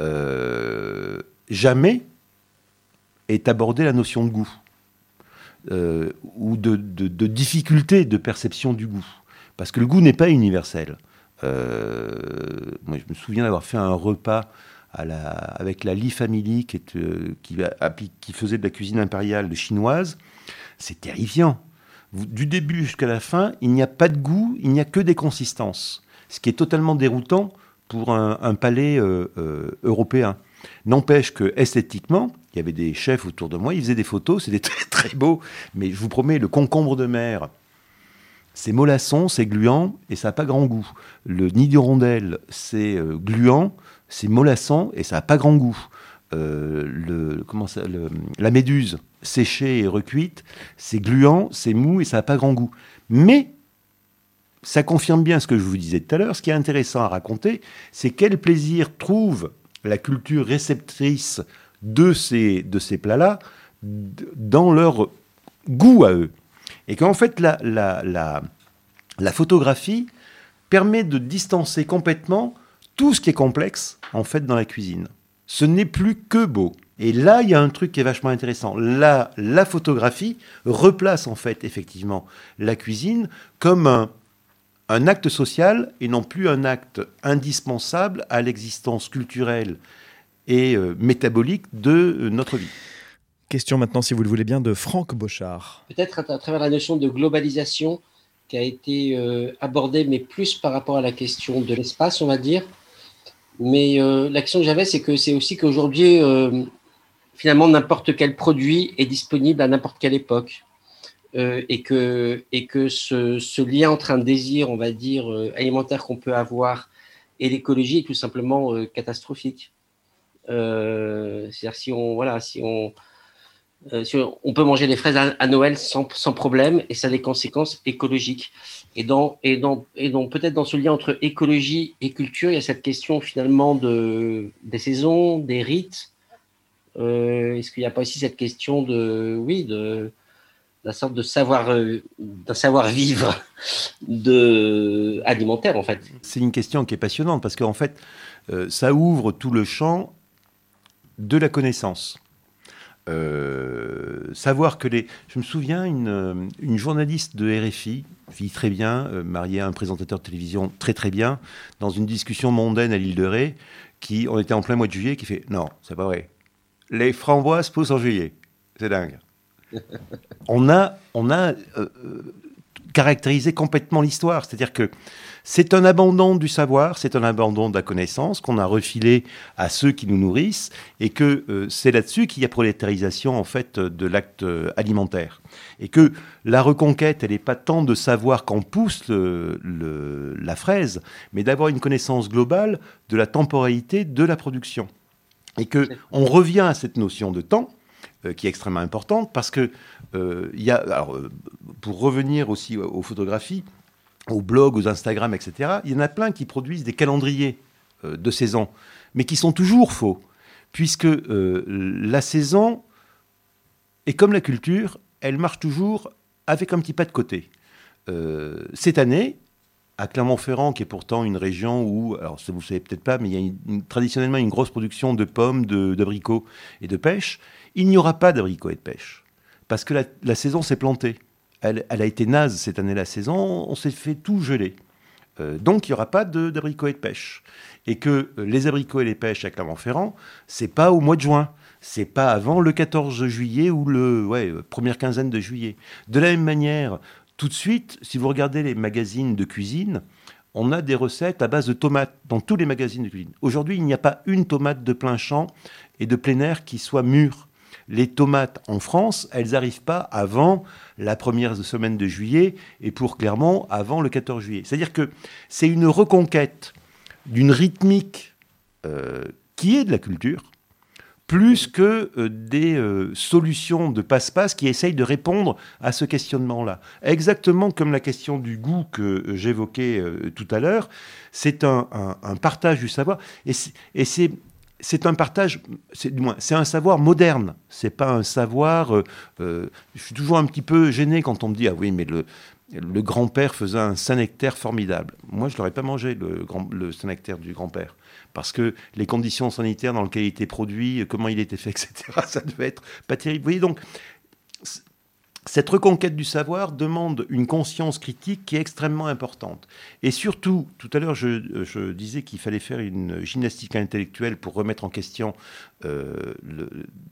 Euh, jamais est abordée la notion de goût euh, ou de, difficulté de perception du goût. Parce que le goût n'est pas universel. Euh, moi, je me souviens d'avoir fait un repas avec la Lee Family euh, qui, qui, faisait de la cuisine impériale chinoise. C'est terrifiant. Du début jusqu'à la fin, il n'y a pas de goût, il n'y a que des consistances. Ce qui est totalement déroutant pour un, palais européen. N'empêche que esthétiquement, il y avait des chefs autour de moi, ils faisaient des photos, c'était très, très beau. Mais je vous promets, le concombre de mer, c'est mollasson, c'est gluant et ça n'a pas grand goût. Le nid d'hirondelle, c'est euh, gluant, c'est mollasson et ça n'a pas grand goût. Euh, le, comment ça, la méduse séchée et recuite, c'est gluant, c'est mou et ça n'a pas grand goût. Mais ça confirme bien ce que je vous disais tout à l'heure. Ce qui est intéressant à raconter, c'est quel plaisir trouve la culture réceptrice de ces, de ces plats-là dans leur goût à eux. Et qu'en fait, la, la, la, photographie permet de distancer complètement tout ce qui est complexe, en fait, dans la cuisine. Ce n'est plus que beau. Et là, il y a un truc qui est vachement intéressant. Là, la photographie replace, en fait, effectivement, la cuisine comme un, un acte social et non plus un acte indispensable à l'existence culturelle et euh, métabolique de euh, notre vie. Question maintenant, si vous le voulez bien, de Franck Bochard. Peut-être à, travers la notion de globalisation qui a été euh, abordée, mais plus par rapport à la question de l'espace, on va dire. Mais la question que j'avais, c'est que c'est aussi qu'aujourd'hui, finalement, n'importe quel produit est disponible à n'importe quelle époque. Et que, et que ce, ce, lien entre un désir, on va dire, alimentaire qu'on peut avoir et l'écologie est tout simplement catastrophique. Euh, c'est-à-dire si on voilà, si on euh, on peut manger des fraises à, Noël sans, sans, problème et ça a des conséquences écologiques. Et, dans, et, dans, et donc peut-être dans ce lien entre écologie et culture, il y a cette question finalement de, des saisons, des rites. Euh, est-ce qu'il n'y a pas aussi cette question de, oui, de, d'un sorte de savoir, d'un savoir vivre de, alimentaire en fait C'est une question qui est passionnante parce qu'en fait, ça ouvre tout le champ de la connaissance. Euh, savoir que les. Je me souviens, une, journaliste de RFI, vit très bien, euh, mariée à un présentateur de télévision très très bien, dans une discussion mondaine à l'île de Ré, qui, on était en plein mois de juillet, qui fait Non, c'est pas vrai. Les framboises poussent en juillet. C'est dingue. On a, on a euh, caractérisé complètement l'histoire. C'est-à-dire que c'est un abandon du savoir, c'est un abandon de la connaissance qu'on a refilé à ceux qui nous nourrissent et que euh, c'est là-dessus qu'il y a prolétarisation en fait de l'acte euh, alimentaire. Et que la reconquête, elle n'est pas tant de savoir quand pousse la fraise, mais d'avoir une connaissance globale de la temporalité de la production. Et que on revient à cette notion de temps euh, qui est extrêmement importante parce que il y a, alors, pour revenir aussi aux photographies, aux blogs, aux Instagram, etc., il y en a plein qui produisent des calendriers euh, de saison, mais qui sont toujours faux, puisque euh, la saison est comme la culture, elle marche toujours avec un petit pas de côté. Euh, cette année, à Clermont-Ferrand, qui est pourtant une région où, alors vous ne savez peut-être pas, mais il y a traditionnellement une grosse production de pommes, d'abricots et de pêche, il n'y aura pas d'abricots et de pêche, parce que la saison s'est plantée elle, a été naze cette année la saison, on s'est fait tout geler. Euh, donc il n'y aura pas d'abricots et de pêche. Et que euh, les abricots et les pêches à Clermont-Ferrand, c'est pas au mois de juin. c'est pas avant le 14 juillet ou le ouais, première quinzaine de juillet. De la même manière, tout de suite, si vous regardez les magazines de cuisine, on a des recettes à base de tomates dans tous les magazines de cuisine. Aujourd'hui, il n'y a pas une tomate de plein champ et de plein air qui soit mûre. Les tomates en France, elles n'arrivent pas avant la première semaine de juillet et pour Clermont avant le 14 juillet. C'est-à-dire que c'est une reconquête d'une rythmique euh, qui est de la culture, plus que euh, des euh, solutions de passe-passe qui essayent de répondre à ce questionnement-là. Exactement comme la question du goût que j'évoquais tout à l'heure, c'est un, partage du savoir, et c'est c'est un partage, c'est du moins, c'est un savoir moderne. C'est pas un savoir. je suis toujours un petit peu gêné quand on me dit ah oui mais le grand-père faisait un Saint-Nectaire formidable. Moi, je n'aurais pas mangé, le, le Saint-Nectaire du grand-père. Parce que les conditions sanitaires dans lesquelles il était produit, comment il était fait, etc., ça devait être pas terrible. Vous voyez, donc, cette reconquête du savoir demande une conscience critique qui est extrêmement importante. Et surtout, tout à l'heure, je, disais qu'il fallait faire une gymnastique intellectuelle pour remettre en question euh,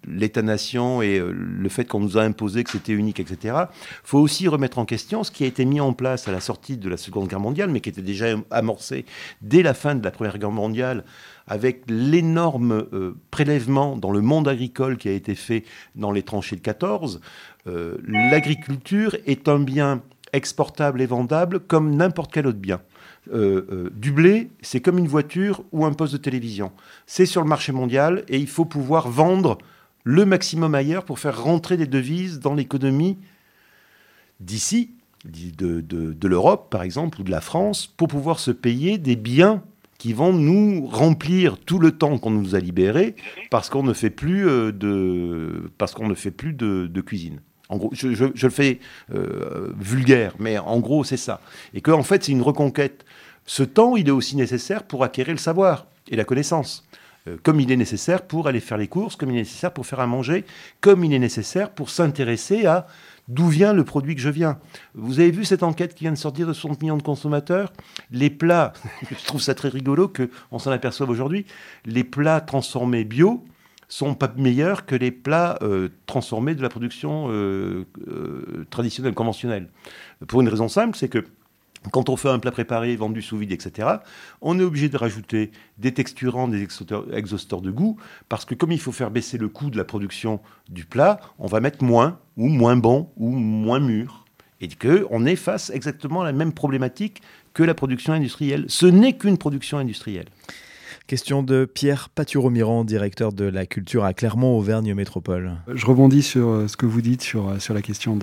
l'État-nation et euh, le fait qu'on nous a imposé que c'était unique, etc. Il faut aussi remettre en question ce qui a été mis en place à la sortie de la Seconde Guerre mondiale, mais qui était déjà amorcé dès la fin de la Première Guerre mondiale avec l'énorme euh, prélèvement dans le monde agricole qui a été fait dans les tranchées de 14, euh, l'agriculture est un bien exportable et vendable comme n'importe quel autre bien. Euh, du blé, c'est comme une voiture ou un poste de télévision. C'est sur le marché mondial et il faut pouvoir vendre le maximum ailleurs pour faire rentrer des devises dans l'économie d'ici, de, de l'Europe par exemple, ou de la France, pour pouvoir se payer des biens qui vont nous remplir tout le temps qu'on nous a libéré parce qu'on ne fait plus euh, de parce qu'on ne fait plus de, cuisine. En gros, je, le fais euh, vulgaire, mais en gros, c'est ça. Et qu'en en fait, c'est une reconquête. Ce temps, il est aussi nécessaire pour acquérir le savoir et la connaissance. Euh, comme il est nécessaire pour aller faire les courses, comme il est nécessaire pour faire à manger, comme il est nécessaire pour s'intéresser à D'où vient le produit que je viens Vous avez vu cette enquête qui vient de sortir de 60 millions de consommateurs? Les plats, je trouve ça très rigolo qu'on s'en aperçoive aujourd'hui, les plats transformés bio sont pas meilleurs que les plats euh, transformés de la production euh, euh, traditionnelle, conventionnelle. Pour une raison simple, c'est que quand on fait un plat préparé, vendu sous vide, etc., on est obligé de rajouter des texturants, des exhausteurs de goût, parce que comme il faut faire baisser le coût de la production du plat, on va mettre moins, ou moins bon, ou moins mûr. Et qu'on est face exactement la même problématique que la production industrielle. Ce n'est qu'une production industrielle. Question de Pierre Patureau-Mirand, directeur de la culture à Clermont, Auvergne Métropole. Je rebondis sur euh, ce que vous dites sur, euh, sur la question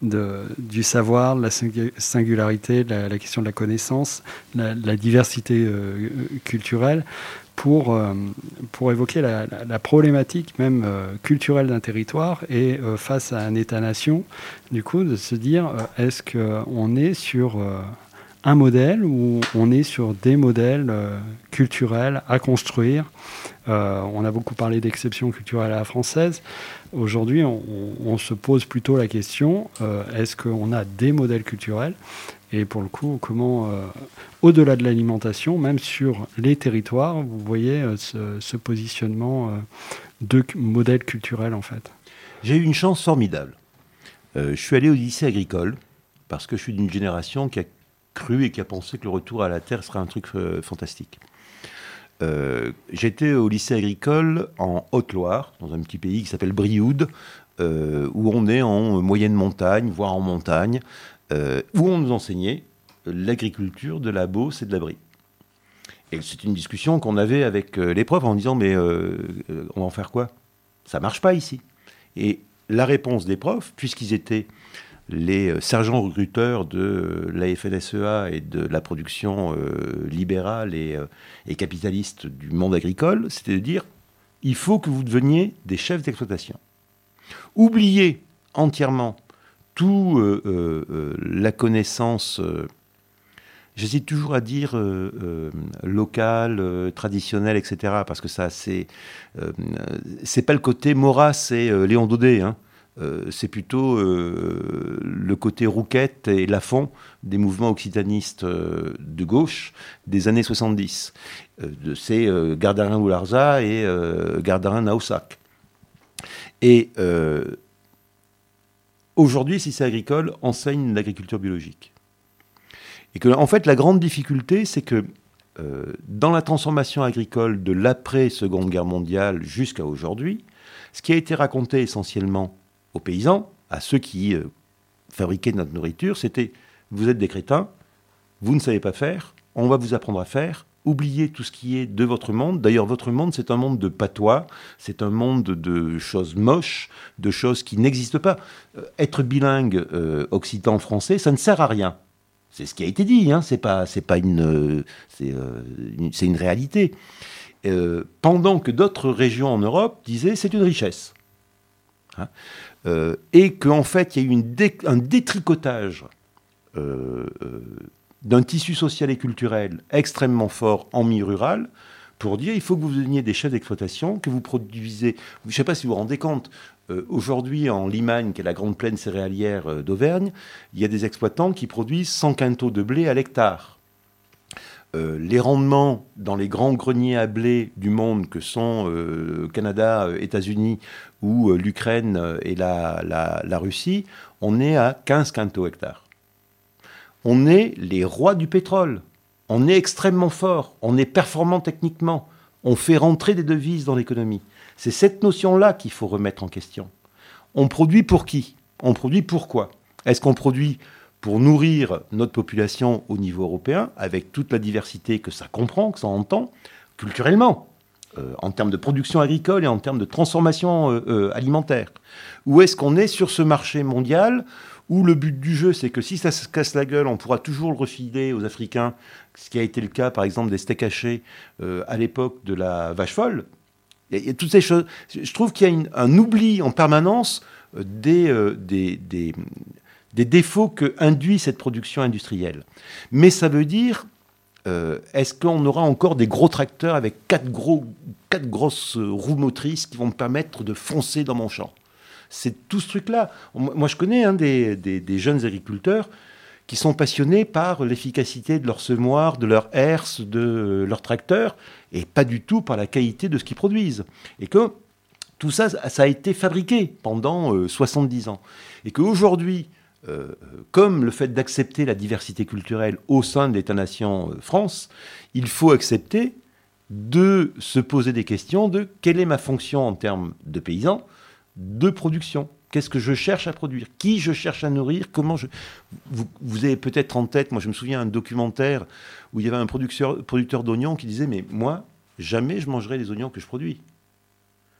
de, du savoir, la singularité, la, question de la connaissance, la, diversité euh, culturelle. Pour, pour évoquer la, la, problématique même culturelle d'un territoire et face à un État-nation, du coup, de se dire, est-ce qu'on est sur un modèle où on est sur des modèles euh, culturels à construire. Euh, on a beaucoup parlé d'exception culturelle à la française. Aujourd'hui, on, se pose plutôt la question euh, est-ce qu'on a des modèles culturels? Et pour le coup, comment, au-delà de l'alimentation, même sur les territoires, vous voyez ce, positionnement de modèle culturel en fait? J'ai eu une chance formidable. je suis allé au lycée agricole parce que je suis d'une génération qui a cru et qui a pensé que le retour à la Terre serait un truc euh, fantastique. Euh, j'étais au lycée agricole en Haute-Loire, dans un petit pays qui s'appelle Brioude, euh, où on est en moyenne montagne, voire en montagne, où on nous enseignait l'agriculture de la Beauce et de la Brie. Et c'est une discussion qu'on avait avec les profs en disant mais on va en faire quoi? Ça marche pas ici. Et la réponse des profs, puisqu'ils étaient les euh, sergents recruteurs de euh, la FNSEA et de la production euh, libérale et, capitaliste du monde agricole, c'était de dire il faut que vous deveniez des chefs d'exploitation. Oubliez entièrement tout la connaissance, j'hésite toujours à dire locale, traditionnelle, etc., parce que ça, c'est c'est pas le côté Maurras et Léon Daudet, hein. Euh, c'est plutôt euh, le côté rouquette et Lafont des mouvements occitanistes euh, de gauche des années 70. c'est Gardarin-Oularza et Gardarin-Naussac. Et aujourd'hui, si c'est agricole, enseigne l'agriculture biologique. Et que, en fait, la grande difficulté, c'est que dans la transformation agricole de l'après-seconde guerre mondiale jusqu'à aujourd'hui, ce qui a été raconté essentiellement aux paysans, à ceux qui euh, fabriquaient notre nourriture, c'était vous êtes des crétins, vous ne savez pas faire, on va vous apprendre à faire, oubliez tout ce qui est de votre monde. D'ailleurs, votre monde, c'est un monde de patois, c'est un monde de choses moches, de choses qui n'existent pas. Euh, être bilingue occitan-français, ça ne sert à rien. C'est ce qui a été dit, hein. c'est pas, pas une, c'est, euh, une, réalité. Euh, pendant que d'autres régions en Europe disaient c'est une richesse. Hein. Euh, et qu'en fait, il y a eu un détricotage d'un tissu social et culturel extrêmement fort en milieu rural pour dire il faut que vous deveniez des chefs d'exploitation, que vous produisez. Je ne sais pas si vous vous rendez compte, euh, aujourd'hui, en Limagne, qui est la grande plaine céréalière euh, d'Auvergne, il y a des exploitants qui produisent 100 quintaux de blé à l'hectare. Euh, les rendements dans les grands greniers à blé du monde que sont le Canada, États-Unis ou l'Ukraine et la, Russie, on est à 15 quintaux hectare. On est les rois du pétrole. On est extrêmement fort. On est performant techniquement. On fait rentrer des devises dans l'économie. C'est cette notion-là qu'il faut remettre en question. On produit pour qui? On produit pourquoi? Est-ce qu'on produit pour nourrir notre population au niveau européen, avec toute la diversité que ça comprend, que ça entend, culturellement, euh, en termes de production agricole et en termes de transformation euh, euh, alimentaire Ou est-ce qu'on est sur ce marché mondial où le but du jeu, c'est que si ça se casse la gueule, on pourra toujours le refiler aux Africains, ce qui a été le cas par exemple des steaks hachés à l'époque de la vache folle, y, a, toutes ces choses. Je trouve qu'il y a un oubli en permanence euh, des, des, des, défauts que induit cette production industrielle. Mais ça veut dire, euh, est-ce qu'on aura encore des gros tracteurs avec quatre, gros, quatre grosses roues motrices qui vont me permettre de foncer dans mon champ? C'est tout ce truc-là. Moi, je connais hein, des, des, jeunes agriculteurs qui sont passionnés par l'efficacité de leur semoir, de leur herse, de leur tracteur, et pas du tout par la qualité de ce qu'ils produisent. Et que tout ça, ça a été fabriqué pendant 70 euh, ans. Et qu'aujourd'hui, euh, comme le fait d'accepter la diversité culturelle au sein de l'État-nation euh, France, il faut accepter de se poser des questions de quelle est ma fonction en termes de paysan, de production. Qu'est-ce que je cherche à produire? Qui je cherche à nourrir? Comment je... Vous, avez peut-être en tête, moi je me souviens un documentaire où il y avait un producteur, producteur d'oignons qui disait Mais moi, jamais je mangerai les oignons que je produis.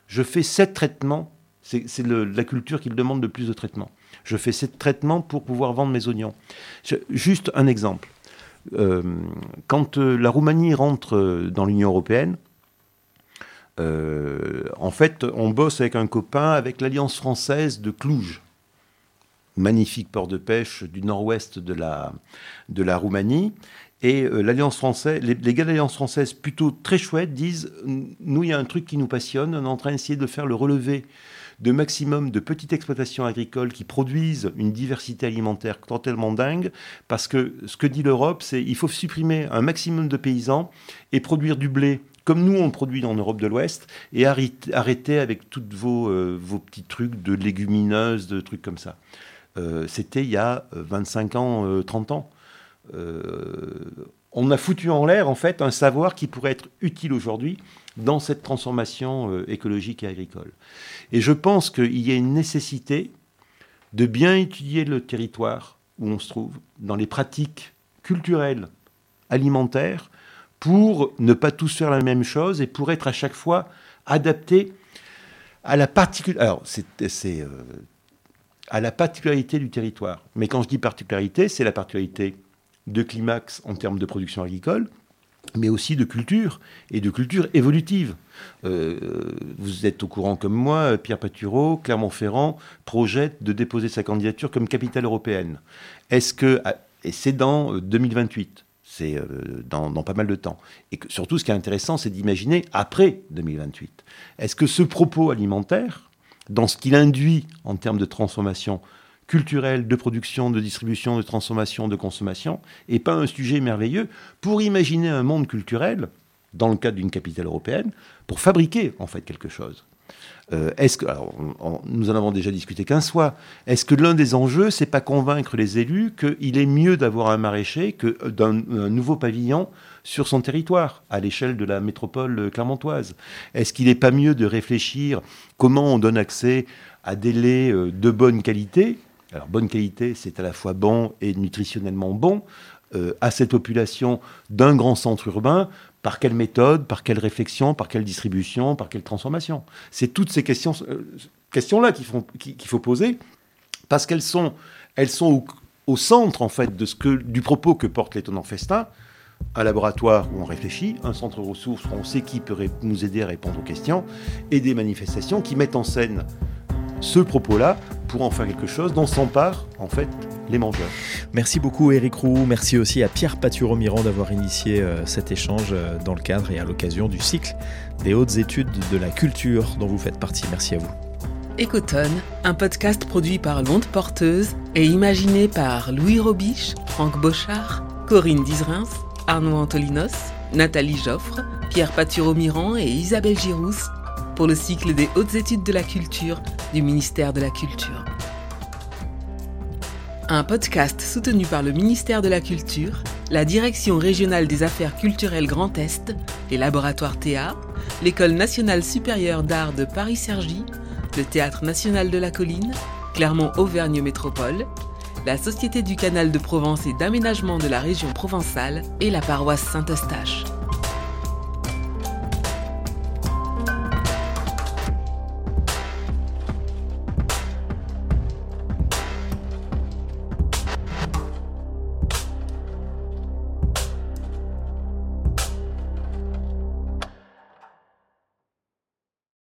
Je fais sept traitements. C'est la culture qui demande le plus de traitements. Je fais sept traitements pour pouvoir vendre mes oignons. juste un exemple. Euh, quand euh, la Roumanie rentre euh, dans l'Union européenne, en fait, on bosse avec un copain avec l'Alliance française de Cluj, magnifique port de pêche du nord-ouest de la, Roumanie. Et l'Alliance française, les, gars de l'Alliance française, plutôt très chouettes, disent Nous, il y a un truc qui nous passionne, on est en train d'essayer de faire le relevé de maximum de petites exploitations agricoles qui produisent une diversité alimentaire totalement dingue, parce que ce que dit l'Europe, c'est il faut supprimer un maximum de paysans et produire du blé comme nous on produit en Europe de l'Ouest, et arrêtez avec tous vos, euh, vos petits trucs de légumineuses, de trucs comme ça. Euh, c'était il y a 25 euh, ans, 30 ans. on a foutu en l'air en fait un savoir qui pourrait être utile aujourd'hui dans cette transformation écologique et agricole. Et je pense qu'il y a une nécessité de bien étudier le territoire où on se trouve, dans les pratiques culturelles, alimentaires, pour ne pas tous faire la même chose et pour être à chaque fois adapté à la, euh, à la particularité du territoire. Mais quand je dis particularité, c'est la particularité de climax en termes de production agricole, mais aussi de culture, et de culture évolutive. Euh, vous êtes au courant comme moi, Pierre Patureau, Clermont-Ferrand projette de déposer sa candidature comme capitale européenne. Est-ce que, et c'est dans 2028, c'est euh, dans, pas mal de temps. Et surtout, ce qui est intéressant, c'est d'imaginer après 2028. Est-ce que ce propos alimentaire, dans ce qu'il induit en termes de transformation culturelle, de production, de distribution, de transformation, de consommation, n'est pas un sujet merveilleux pour imaginer un monde culturel, dans le cadre d'une capitale européenne, pour fabriquer en fait quelque chose Euh, est-ce que, nous en avons déjà discuté qu'un soir. Est-ce que l'un des enjeux, c'est pas convaincre les élus qu'il est mieux d'avoir un maraîcher que d'un nouveau pavillon sur son territoire, à l'échelle de la métropole clermontoise? Est-ce qu'il n'est pas mieux de réfléchir comment on donne accès à des laits euh, de bonne qualité alors bonne qualité, c'est à la fois bon et nutritionnellement bon, euh, à cette population d'un grand centre urbain, par quelle méthode, par quelle réflexion, par quelle distribution, par quelle transformation? C'est toutes ces questions, euh, questions-là qu'il faut poser, parce qu'elles sont, elles sont au, centre en fait de ce que, du propos que porte l'étonnant festin. Un laboratoire où on réfléchit, un centre ressources où on sait qui peut nous aider à répondre aux questions, et des manifestations qui mettent en scène ce propos-là pour en faire quelque chose dont s'emparent en fait les mangeurs. Merci beaucoup Eric Roux, merci aussi à Pierre Paturo-Miran d'avoir initié euh, cet échange euh, dans le cadre et à l'occasion du cycle des hautes études de la culture dont vous faites partie. Merci à vous. Ecotone, un podcast produit par L'Onde Porteuse et imaginé par Louis Robiche, Franck Bochard, Corinne Dizrins, Arnaud Antolinos, Nathalie Joffre, Pierre Paturo-Miran et Isabelle Girousse pour le cycle des hautes études de la culture du ministère de la Culture. Un podcast soutenu par le ministère de la Culture, la Direction régionale des affaires culturelles Grand Est, les laboratoires Théa, l'École nationale supérieure d'art de Paris-Cergy, le Théâtre national de la Colline, Clermont-Auvergne Métropole, la Société du Canal de Provence et d'aménagement de la région provençale et la paroisse Saint-Eustache.